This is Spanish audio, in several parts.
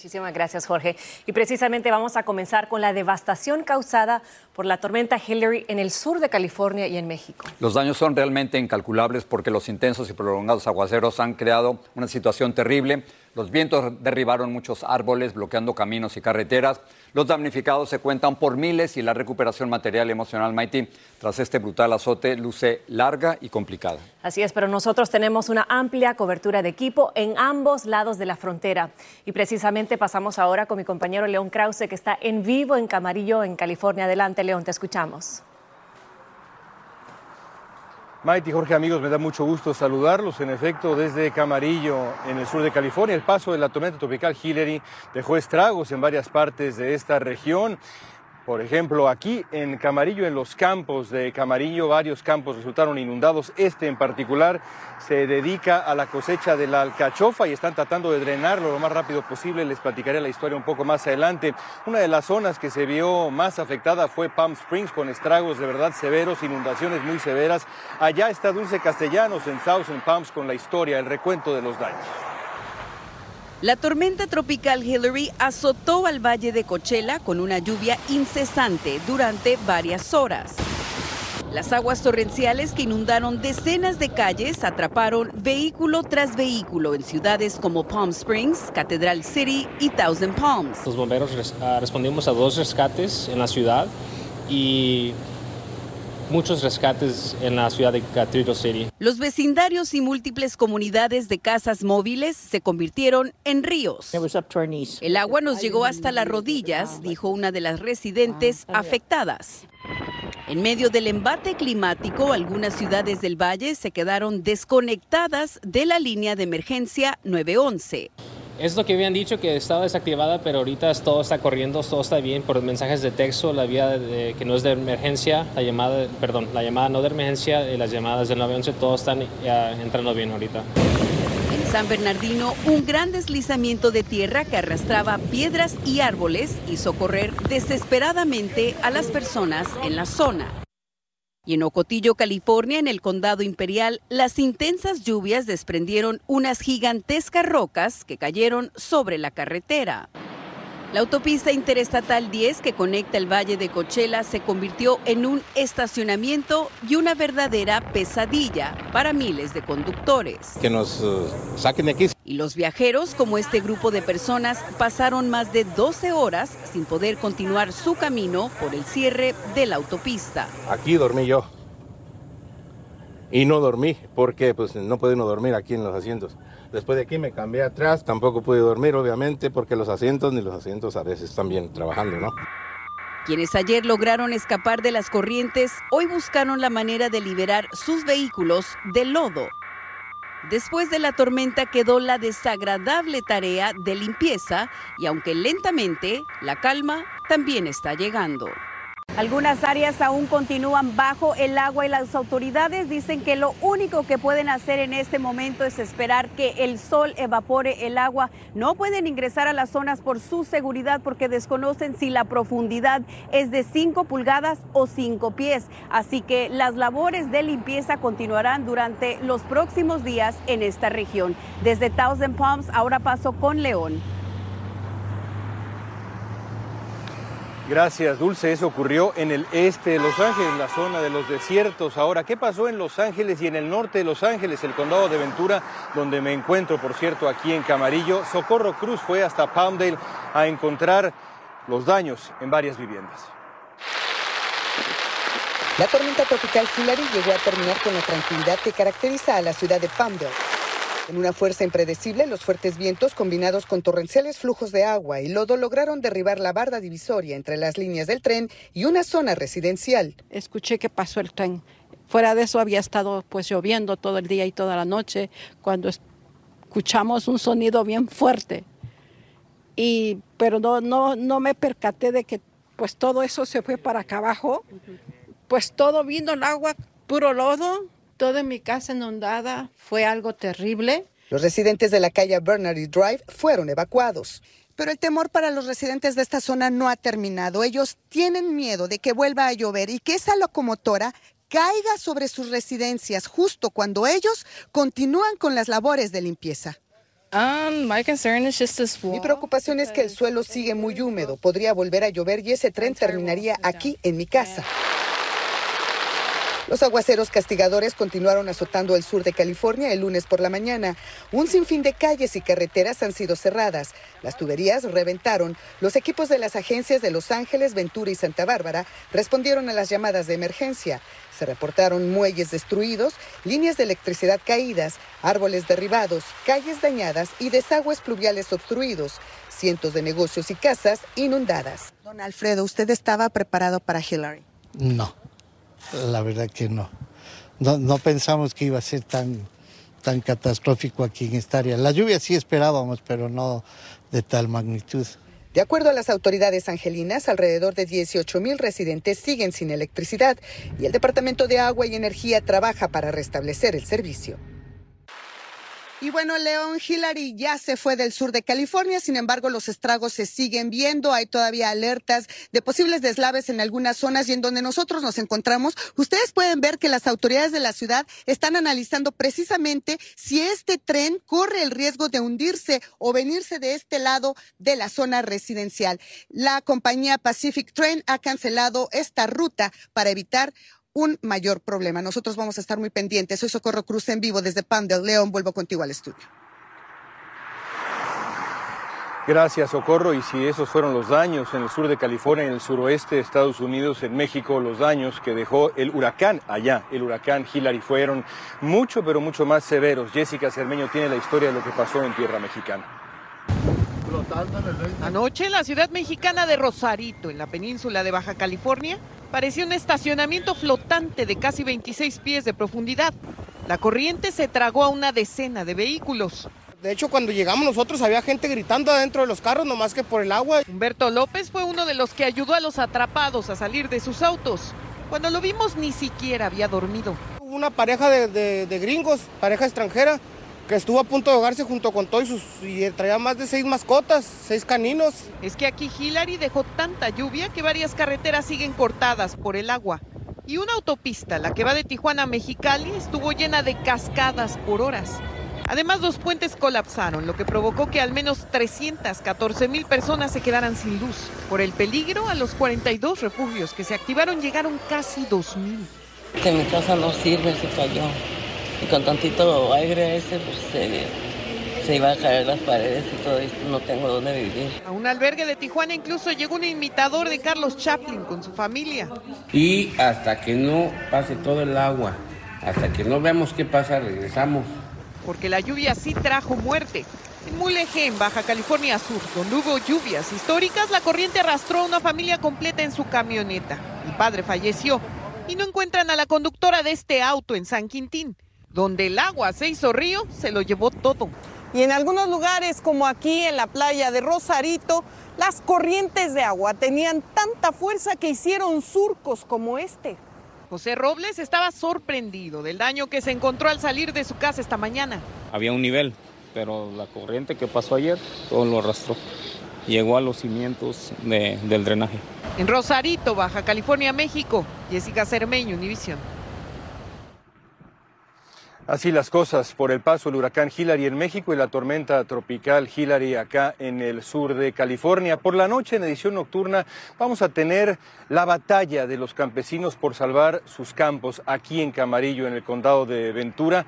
Muchísimas gracias, Jorge. Y precisamente vamos a comenzar con la devastación causada por la tormenta Hillary en el sur de California y en México. Los daños son realmente incalculables porque los intensos y prolongados aguaceros han creado una situación terrible. Los vientos derribaron muchos árboles, bloqueando caminos y carreteras. Los damnificados se cuentan por miles y la recuperación material y emocional, Mighty, tras este brutal azote, luce larga y complicada. Así es, pero nosotros tenemos una amplia cobertura de equipo en ambos lados de la frontera. Y precisamente pasamos ahora con mi compañero León Krause, que está en vivo en Camarillo, en California. Adelante, León, te escuchamos. Maite y Jorge, amigos, me da mucho gusto saludarlos. En efecto, desde Camarillo, en el sur de California, el paso de la tormenta tropical Hillary dejó estragos en varias partes de esta región. Por ejemplo, aquí en Camarillo, en los campos de Camarillo, varios campos resultaron inundados. Este en particular se dedica a la cosecha de la alcachofa y están tratando de drenarlo lo más rápido posible. Les platicaré la historia un poco más adelante. Una de las zonas que se vio más afectada fue Palm Springs, con estragos de verdad severos, inundaciones muy severas. Allá está Dulce Castellanos en Thousand Palms con la historia, el recuento de los daños. La tormenta tropical Hillary azotó al valle de Coachella con una lluvia incesante durante varias horas. Las aguas torrenciales que inundaron decenas de calles atraparon vehículo tras vehículo en ciudades como Palm Springs, Cathedral City y Thousand Palms. Los bomberos respondimos a dos rescates en la ciudad y muchos rescates en la ciudad de Cathedral City. Los vecindarios y múltiples comunidades de casas móviles se convirtieron en ríos. El agua nos llegó hasta las rodillas, dijo una de las residentes afectadas. En medio del embate climático, algunas ciudades del valle se quedaron desconectadas de la línea de emergencia 911. Es lo que habían dicho que estaba desactivada, pero ahorita todo está corriendo, todo está bien por mensajes de texto, la vía de, que no es de emergencia, la llamada, perdón, la llamada no de emergencia y las llamadas del 911, todo están entrando bien ahorita. En San Bernardino, un gran deslizamiento de tierra que arrastraba piedras y árboles hizo correr desesperadamente a las personas en la zona. Y en Ocotillo, California, en el condado imperial, las intensas lluvias desprendieron unas gigantescas rocas que cayeron sobre la carretera. La autopista interestatal 10 que conecta el valle de Coachella se convirtió en un estacionamiento y una verdadera pesadilla para miles de conductores. Que nos uh, saquen de aquí. Y los viajeros, como este grupo de personas, pasaron más de 12 horas sin poder continuar su camino por el cierre de la autopista. Aquí dormí yo. Y no dormí porque pues no puede uno dormir aquí en los asientos. Después de aquí me cambié atrás, tampoco pude dormir obviamente porque los asientos ni los asientos a veces están bien trabajando, ¿no? Quienes ayer lograron escapar de las corrientes, hoy buscaron la manera de liberar sus vehículos del lodo. Después de la tormenta quedó la desagradable tarea de limpieza y aunque lentamente, la calma también está llegando. Algunas áreas aún continúan bajo el agua y las autoridades dicen que lo único que pueden hacer en este momento es esperar que el sol evapore el agua. No pueden ingresar a las zonas por su seguridad porque desconocen si la profundidad es de 5 pulgadas o 5 pies. Así que las labores de limpieza continuarán durante los próximos días en esta región. Desde Thousand Palms, ahora paso con León. Gracias, Dulce. Eso ocurrió en el este de Los Ángeles, la zona de los desiertos. Ahora, ¿qué pasó en Los Ángeles y en el norte de Los Ángeles, el condado de Ventura, donde me encuentro, por cierto, aquí en Camarillo? Socorro Cruz fue hasta Palmdale a encontrar los daños en varias viviendas. La tormenta tropical Hillary llegó a terminar con la tranquilidad que caracteriza a la ciudad de Palmdale. En una fuerza impredecible, los fuertes vientos combinados con torrenciales flujos de agua y lodo lograron derribar la barda divisoria entre las líneas del tren y una zona residencial. Escuché que pasó el tren. Fuera de eso había estado pues lloviendo todo el día y toda la noche cuando escuchamos un sonido bien fuerte. Y pero no no no me percaté de que pues todo eso se fue para acá abajo. Pues todo vino el agua, puro lodo, toda mi casa inundada, fue algo terrible. Los residentes de la calle Bernary Drive fueron evacuados. Pero el temor para los residentes de esta zona no ha terminado. Ellos tienen miedo de que vuelva a llover y que esa locomotora caiga sobre sus residencias justo cuando ellos continúan con las labores de limpieza. Um, Mi preocupación es que el suelo sigue muy húmedo, podría volver a llover y ese tren terminaría aquí en mi casa. Los aguaceros castigadores continuaron azotando el sur de California el lunes por la mañana. Un sinfín de calles y carreteras han sido cerradas. Las tuberías reventaron. Los equipos de las agencias de Los Ángeles, Ventura y Santa Bárbara respondieron a las llamadas de emergencia. Se reportaron muelles destruidos, líneas de electricidad caídas, árboles derribados, calles dañadas y desagües pluviales obstruidos. Cientos de negocios y casas inundadas. Don Alfredo, ¿usted estaba preparado para Hillary? No la verdad que no. No, pensamos que iba a ser tan, tan catastrófico aquí en esta área. La lluvia sí esperábamos, pero no de tal magnitud. De acuerdo a las autoridades angelinas, alrededor de 18 mil residentes siguen sin electricidad y el Departamento de Agua y Energía trabaja para restablecer el servicio. Y bueno, León Hillary ya se fue del sur de California, sin embargo los estragos se siguen viendo, hay todavía alertas de posibles deslaves en algunas zonas y en donde nosotros nos encontramos, ustedes pueden ver que las autoridades de la ciudad están analizando precisamente si este tren corre el riesgo de hundirse o venirse de este lado de la zona residencial. La compañía Pacific Train ha cancelado esta ruta para evitar un mayor problema. Nosotros vamos a estar muy pendientes. Soy Socorro Cruz en vivo desde Pan del León. Vuelvo contigo al estudio. Gracias, Socorro. Y si esos fueron los daños en el sur de California, en el suroeste de Estados Unidos, en México, los daños que dejó el huracán allá, el huracán Hillary, fueron mucho, pero mucho más severos. Jessica Cermeño tiene la historia de lo que pasó en tierra mexicana. Anoche, la ciudad mexicana de Rosarito, en la península de Baja California, parecía un estacionamiento flotante de casi 26 pies de profundidad. La corriente se tragó a una decena de vehículos. De hecho, cuando llegamos nosotros había gente gritando adentro de los carros, nomás que por el agua. Humberto López fue uno de los que ayudó a los atrapados a salir de sus autos. Cuando lo vimos ni siquiera había dormido. Una pareja de, de gringos, pareja extranjera, que estuvo a punto de ahogarse junto con todos sus y traía más de seis mascotas, seis caninos. Es que aquí Hillary dejó tanta lluvia que varias carreteras siguen cortadas por el agua. Y una autopista, la que va de Tijuana a Mexicali, estuvo llena de cascadas por horas. Además, dos puentes colapsaron, lo que provocó que al menos 314 mil personas se quedaran sin luz. Por el peligro, a los 42 refugios que se activaron llegaron casi 2 mil. Que mi casa no sirve, se cayó y con tantito aire ese, pues se, se iban a caer las paredes y todo esto, no tengo dónde vivir. A un albergue de Tijuana incluso llegó un imitador de Carlos Chaplin con su familia. Y hasta que no pase todo el agua, hasta que no veamos qué pasa, regresamos. Porque la lluvia sí trajo muerte. En Mulegé, en Baja California Sur, donde hubo lluvias históricas, la corriente arrastró a una familia completa en su camioneta. El padre falleció y no encuentran a la conductora de este auto en San Quintín. Donde el agua se hizo río, se lo llevó todo. Y en algunos lugares, como aquí en la playa de Rosarito, las corrientes de agua tenían tanta fuerza que hicieron surcos como este. José Robles estaba sorprendido del daño que se encontró al salir de su casa esta mañana. Había un nivel, pero la corriente que pasó ayer todo lo arrastró. Llegó a los cimientos del drenaje. En Rosarito, Baja California, México, Jessica Cermeño, Univisión. Así las cosas por el paso del huracán Hillary en México y la tormenta tropical Hillary acá en el sur de California. Por la noche en edición nocturna vamos a tener la batalla de los campesinos por salvar sus campos aquí en Camarillo, en el condado de Ventura.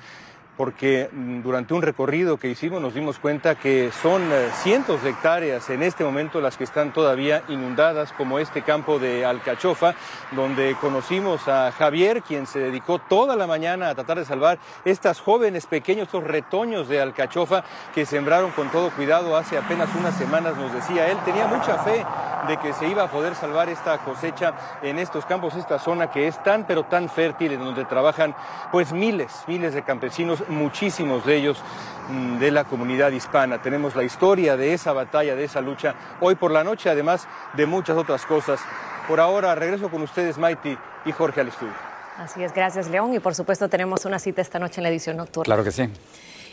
Porque mm, durante un recorrido que hicimos nos dimos cuenta que son eh, cientos de hectáreas en este momento las que están todavía inundadas, como este campo de Alcachofa, donde conocimos a Javier, quien se dedicó toda la mañana a tratar de salvar estas jóvenes pequeños, estos retoños de Alcachofa que sembraron con todo cuidado. Hace apenas unas semanas, nos decía él, tenía mucha fe de que se iba a poder salvar esta cosecha en estos campos, esta zona que es tan pero tan fértil, en donde trabajan pues miles, miles de campesinos muchísimos de ellos mm, de la comunidad hispana. Tenemos la historia de esa batalla, de esa lucha, hoy por la noche, además de muchas otras cosas. Por ahora, regreso con ustedes, Maiti y Jorge al estudio. Así es, gracias, León. Y por supuesto, tenemos una cita esta noche en la edición nocturna. Claro que sí.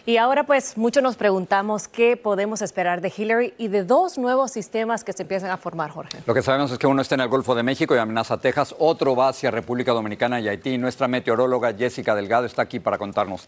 Y ahora pues muchos nos preguntamos qué podemos esperar de Hillary y de dos nuevos sistemas que se empiezan a formar, Jorge. Lo que sabemos es que uno está en el Golfo de México y amenaza a Texas, otro va hacia República Dominicana y Haití. Nuestra meteoróloga Jessica Delgado está aquí para contarnos.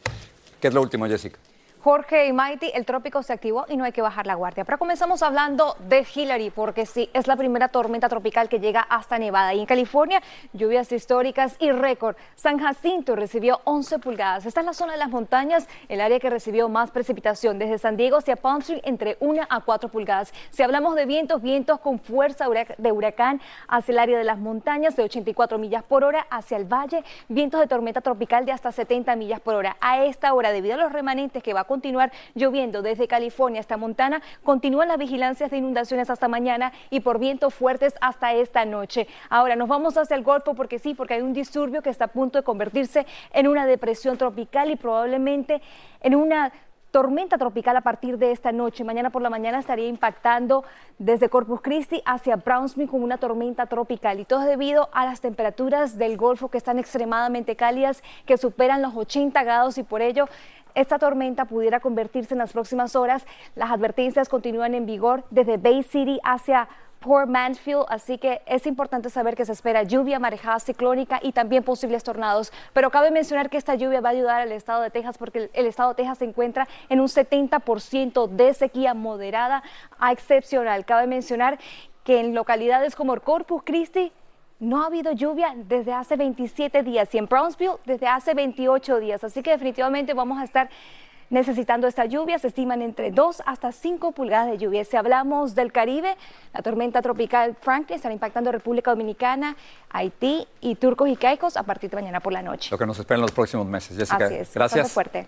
¿Qué es lo último, Jessica? Jorge y Mighty, el trópico se activó y no hay que bajar la guardia. Pero comenzamos hablando de Hillary, porque sí, es la primera tormenta tropical que llega hasta Nevada. Y en California, lluvias históricas y récord. San Jacinto recibió 11 pulgadas. Esta es la zona de las montañas, el área que recibió más precipitación. Desde San Diego hacia Palm Street, entre 1 a 4 pulgadas. Si hablamos de vientos, vientos con fuerza de huracán hacia el área de las montañas, de 84 millas por hora hacia el valle, vientos de tormenta tropical de hasta 70 millas por hora. A esta hora, debido a los remanentes que va continuar lloviendo desde California hasta Montana. Continúan las vigilancias de inundaciones hasta mañana y por vientos fuertes hasta esta noche. Ahora nos vamos hacia el Golfo porque sí, porque hay un disturbio que está a punto de convertirse en una depresión tropical y probablemente en una tormenta tropical a partir de esta noche. Mañana por la mañana estaría impactando desde Corpus Christi hacia Brownsville como una tormenta tropical y todo debido a las temperaturas del Golfo que están extremadamente cálidas, que superan los 80 grados y por ello esta tormenta pudiera convertirse en las próximas horas. Las advertencias continúan en vigor desde Bay City hacia Port Mansfield, así que es importante saber que se espera lluvia, marejada ciclónica y también posibles tornados. Pero cabe mencionar que esta lluvia va a ayudar al estado de Texas porque el estado de Texas se encuentra en un 70% de sequía moderada a excepcional. Cabe mencionar que en localidades como Corpus Christi no ha habido lluvia desde hace 27 días y en Brownsville desde hace 28 días. Así que definitivamente vamos a estar necesitando esta lluvia. Se estiman entre 2 hasta 5 pulgadas de lluvia. Si hablamos del Caribe, la tormenta tropical Franklin estará impactando República Dominicana, Haití y Turcos y Caicos a partir de mañana por la noche. Lo que nos espera en los próximos meses. Jessica, Así es. gracias. fuerte.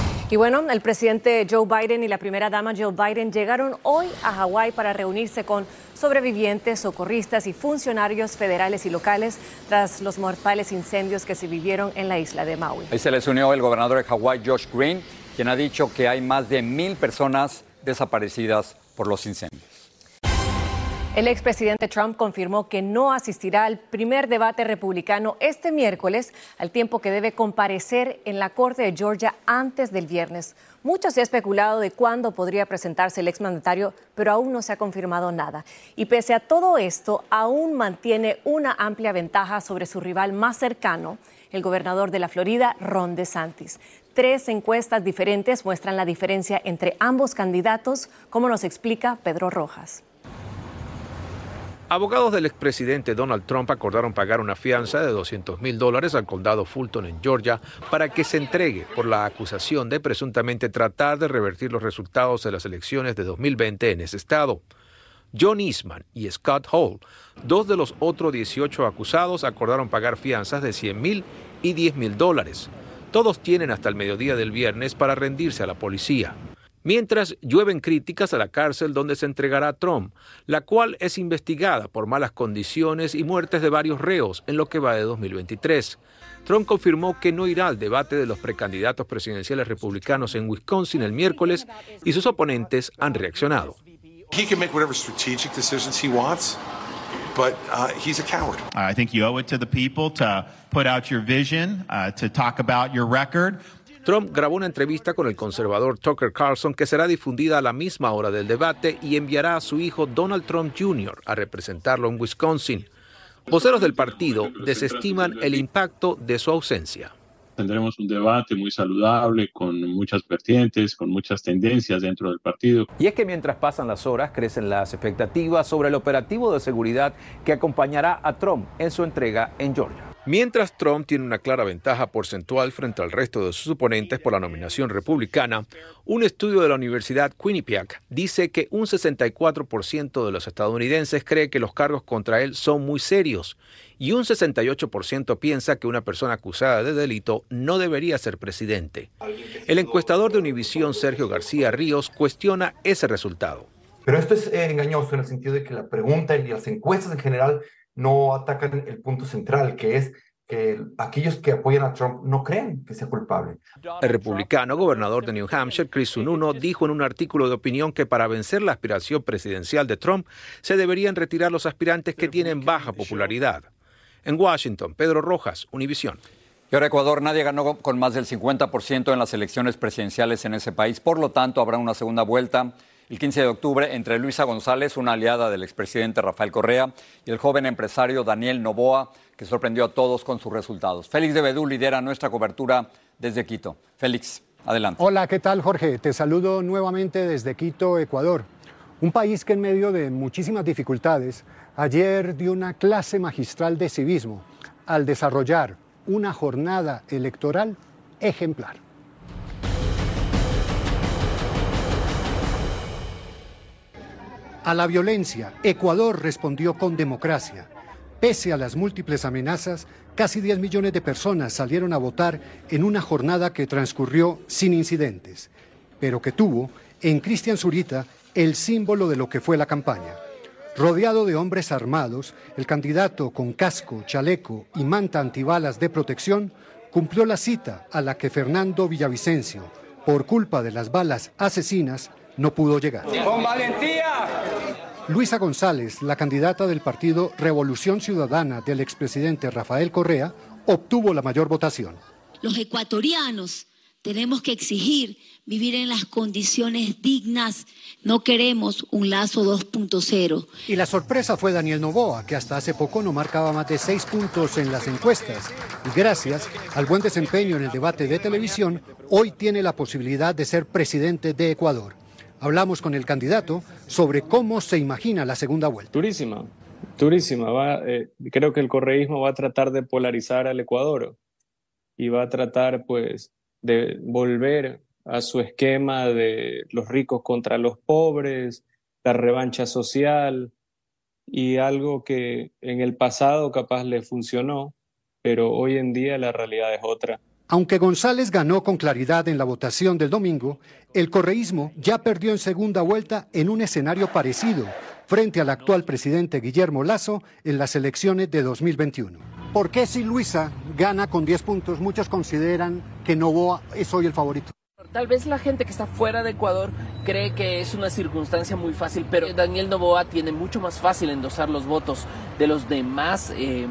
Y bueno, el presidente Joe Biden y la primera dama Jill Biden llegaron hoy a Hawái para reunirse con sobrevivientes, socorristas y funcionarios federales y locales tras los mortales incendios que se vivieron en la isla de Maui. Ahí se les unió el gobernador de Hawái, Josh Green, quien ha dicho que hay más de mil personas desaparecidas por los incendios. El expresidente Trump confirmó que no asistirá al primer debate republicano este miércoles, al tiempo que debe comparecer en la Corte de Georgia antes del viernes. Mucho se ha especulado de cuándo podría presentarse el exmandatario, pero aún no se ha confirmado nada. Y pese a todo esto, aún mantiene una amplia ventaja sobre su rival más cercano, el gobernador de la Florida, Ron DeSantis. Tres encuestas diferentes muestran la diferencia entre ambos candidatos, como nos explica Pedro Rojas. Abogados del expresidente Donald Trump acordaron pagar una fianza de 200 mil dólares al condado Fulton en Georgia para que se entregue por la acusación de presuntamente tratar de revertir los resultados de las elecciones de 2020 en ese estado. John Eastman y Scott Hall, dos de los otros 18 acusados, acordaron pagar fianzas de 100 mil y 10 mil dólares. Todos tienen hasta el mediodía del viernes para rendirse a la policía. Mientras llueven críticas a la cárcel donde se entregará a Trump, la cual es investigada por malas condiciones y muertes de varios reos en lo que va de 2023. Trump confirmó que no irá al debate de los precandidatos presidenciales republicanos en Wisconsin el miércoles y sus oponentes han reaccionado. He can make whatever strategic decisions he wants, but uh, he's a coward. I think you owe it to the people to put out your vision, uh, to talk about your record. Trump grabó una entrevista con el conservador Tucker Carlson que será difundida a la misma hora del debate y enviará a su hijo Donald Trump Jr. a representarlo en Wisconsin. Voceros del partido desestiman el impacto de su ausencia. tendremos un debate muy saludable con muchas vertientes, con muchas tendencias dentro del partido. Y es que mientras pasan las horas crecen las expectativas sobre el operativo de seguridad que acompañará a Trump en su entrega en Georgia. Mientras Trump tiene una clara ventaja porcentual frente al resto de sus oponentes por la nominación republicana, un estudio de la Universidad Quinnipiac dice que un 64% de los estadounidenses cree que los cargos contra él son muy serios y un 68% piensa que una persona acusada de delito no debería ser presidente. El encuestador de Univisión, Sergio García Ríos, cuestiona ese resultado. Pero esto es eh, engañoso en el sentido de que la pregunta y las encuestas en general no atacan el punto central, que es que aquellos que apoyan a Trump no creen que sea culpable. El republicano gobernador de New Hampshire, Chris Sununu, dijo en un artículo de opinión que para vencer la aspiración presidencial de Trump se deberían retirar los aspirantes que tienen baja popularidad. En Washington, Pedro Rojas, Univisión. Y ahora Ecuador nadie ganó con más del 50% en las elecciones presidenciales en ese país. Por lo tanto, habrá una segunda vuelta el 15 de octubre entre Luisa González, una aliada del expresidente Rafael Correa, y el joven empresario Daniel Novoa, que sorprendió a todos con sus resultados. Félix de Bedú lidera nuestra cobertura desde Quito. Félix, adelante. Hola, ¿qué tal Jorge? Te saludo nuevamente desde Quito, Ecuador. Un país que en medio de muchísimas dificultades ayer dio una clase magistral de civismo al desarrollar una jornada electoral ejemplar. A la violencia, Ecuador respondió con democracia. Pese a las múltiples amenazas, casi 10 millones de personas salieron a votar en una jornada que transcurrió sin incidentes, pero que tuvo en Cristian Zurita el símbolo de lo que fue la campaña. Rodeado de hombres armados, el candidato con casco, chaleco y manta antibalas de protección cumplió la cita a la que Fernando Villavicencio, por culpa de las balas asesinas, no pudo llegar. ¡Con valentía! Luisa González, la candidata del partido Revolución Ciudadana del expresidente Rafael Correa, obtuvo la mayor votación. Los ecuatorianos tenemos que exigir vivir en las condiciones dignas. No queremos un lazo 2.0. Y la sorpresa fue Daniel Novoa, que hasta hace poco no marcaba más de seis puntos en las encuestas. Y gracias al buen desempeño en el debate de televisión, hoy tiene la posibilidad de ser presidente de Ecuador. Hablamos con el candidato sobre cómo se imagina la segunda vuelta. Durísima, durísima. Va, eh, creo que el correísmo va a tratar de polarizar al Ecuador y va a tratar pues de volver a su esquema de los ricos contra los pobres, la revancha social y algo que en el pasado capaz le funcionó, pero hoy en día la realidad es otra. Aunque González ganó con claridad en la votación del domingo, el correísmo ya perdió en segunda vuelta en un escenario parecido frente al actual presidente Guillermo Lazo en las elecciones de 2021. ¿Por qué si Luisa gana con 10 puntos, muchos consideran que Novoa es hoy el favorito? Tal vez la gente que está fuera de Ecuador cree que es una circunstancia muy fácil, pero Daniel Novoa tiene mucho más fácil endosar los votos de los demás. Eh,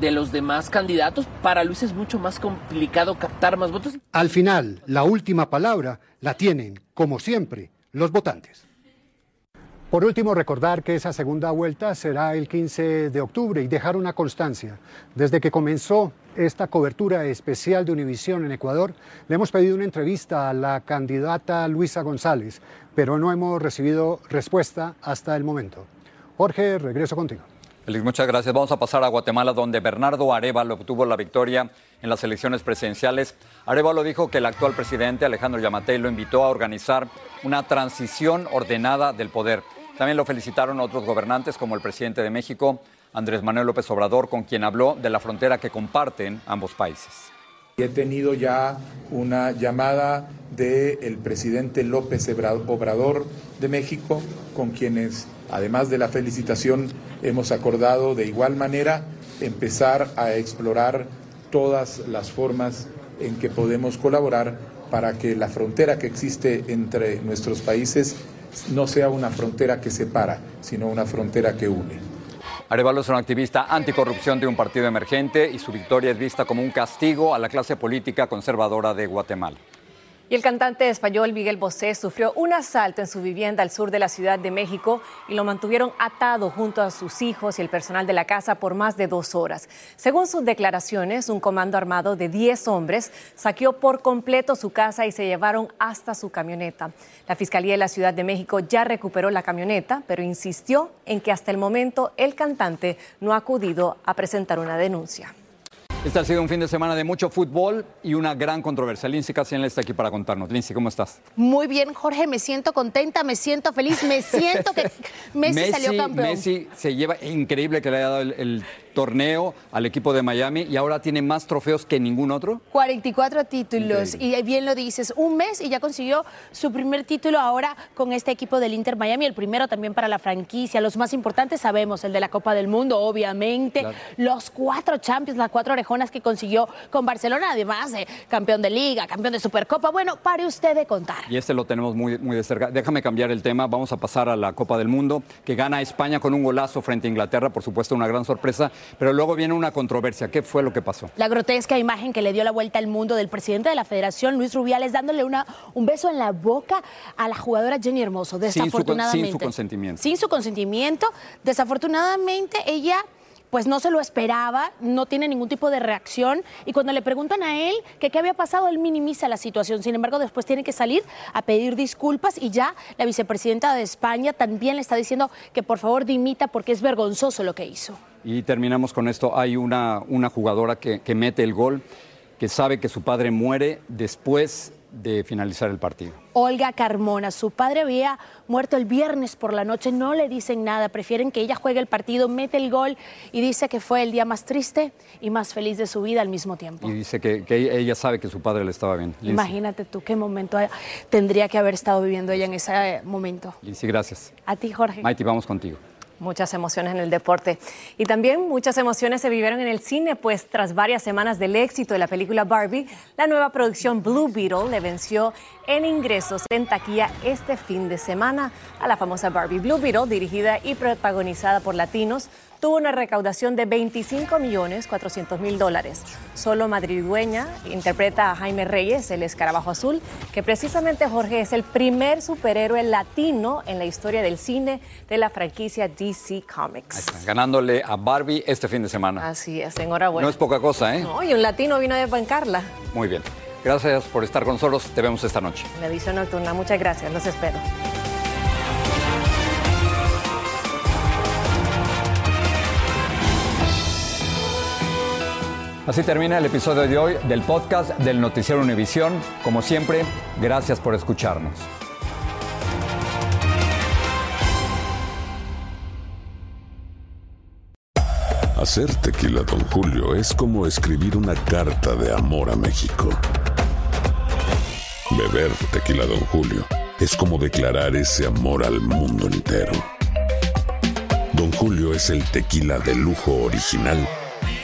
de los demás candidatos, para Luis es mucho más complicado captar más votos. Al final, la última palabra la tienen, como siempre, los votantes. Por último, recordar que esa segunda vuelta será el 15 de octubre y dejar una constancia. Desde que comenzó esta cobertura especial de Univisión en Ecuador, le hemos pedido una entrevista a la candidata Luisa González, pero no hemos recibido respuesta hasta el momento. Jorge, regreso contigo. Félix, muchas gracias. Vamos a pasar a Guatemala, donde Bernardo Arevalo obtuvo la victoria en las elecciones presidenciales. Arevalo dijo que el actual presidente Alejandro Yamatei lo invitó a organizar una transición ordenada del poder. También lo felicitaron otros gobernantes, como el presidente de México, Andrés Manuel López Obrador, con quien habló de la frontera que comparten ambos países. He tenido ya una llamada del presidente López Obrador de México, con quienes, además de la felicitación, hemos acordado de igual manera empezar a explorar todas las formas en que podemos colaborar para que la frontera que existe entre nuestros países no sea una frontera que separa, sino una frontera que une. Arevalo es un activista anticorrupción de un partido emergente y su victoria es vista como un castigo a la clase política conservadora de Guatemala. Y el cantante español Miguel Bosé sufrió un asalto en su vivienda al sur de la Ciudad de México y lo mantuvieron atado junto a sus hijos y el personal de la casa por más de dos horas. Según sus declaraciones, un comando armado de 10 hombres saqueó por completo su casa y se llevaron hasta su camioneta. La Fiscalía de la Ciudad de México ya recuperó la camioneta, pero insistió en que hasta el momento el cantante no ha acudido a presentar una denuncia. Este ha sido un fin de semana de mucho fútbol y una gran controversia. Lindsay Cassian está aquí para contarnos. Lindsay, ¿cómo estás? Muy bien, Jorge, me siento contenta, me siento feliz, me siento que Messi, salió campeón. Messi se lleva, increíble que le haya dado el, el torneo al equipo de Miami y ahora tiene más trofeos que ningún otro. 44 títulos y bien lo dices, un mes y ya consiguió su primer título ahora con este equipo del Inter Miami, el primero también para la franquicia, los más importantes sabemos, el de la Copa del Mundo, obviamente, los cuatro Champions, las cuatro orejonas que consiguió con Barcelona, además de campeón de Liga, campeón de Supercopa, bueno, pare usted de contar. Y este lo tenemos muy, muy de cerca. Déjame cambiar el tema, vamos a pasar a la Copa del Mundo, que gana España con un golazo frente a Inglaterra, por supuesto una gran sorpresa, pero luego viene una controversia. ¿Qué fue lo que pasó? La grotesca imagen que le dio la vuelta al mundo del presidente de la federación, Luis Rubiales, dándole una, un beso en la boca a la jugadora Jenny Hermoso, desafortunadamente. Sin su, consentimiento. Sin su consentimiento. Desafortunadamente, ella pues no se lo esperaba, no tiene ningún tipo de reacción y cuando le preguntan a él que qué había pasado, él minimiza la situación. Sin embargo, después tiene que salir a pedir disculpas y ya la vicepresidenta de España también le está diciendo que por favor dimita porque es vergonzoso lo que hizo. Y terminamos con esto. Hay una, una jugadora que, que mete el gol, que sabe que su padre muere después de finalizar el partido. Olga Carmona, su padre había muerto el viernes por la noche, no le dicen nada, prefieren que ella juegue el partido, mete el gol y dice que fue el día más triste y más feliz de su vida al mismo tiempo. Y dice que, que ella sabe que su padre le estaba bien. Lindsay. Imagínate tú qué momento tendría que haber estado viviendo ella en ese momento. Lindsay, gracias. A ti, Jorge. Mighty, vamos contigo. Muchas emociones en el deporte. Y también muchas emociones se vivieron en el cine, pues tras varias semanas del éxito de la película Barbie, la nueva producción Blue Beetle le venció en ingresos en taquilla este fin de semana a la famosa Barbie. Blue Beetle, dirigida y protagonizada por latinos, tuvo una recaudación de 25 millones 400 mil dólares. Solo madridueña interpreta a Jaime Reyes, el escarabajo azul, que precisamente Jorge es el primer superhéroe latino en la historia del cine de la franquicia DC Comics. Ganándole a Barbie este fin de semana. Así es, enhorabuena. No es poca cosa, ¿eh? No, y un latino vino a bancarla. Muy bien. Gracias por estar con nosotros. Te vemos esta noche. La edición nocturna. Muchas gracias. Los espero. Así termina el episodio de hoy del podcast del Noticiero Univisión. Como siempre, gracias por escucharnos. Hacer tequila, Don Julio, es como escribir una carta de amor a México. Beber tequila, Don Julio, es como declarar ese amor al mundo entero. Don Julio es el tequila de lujo original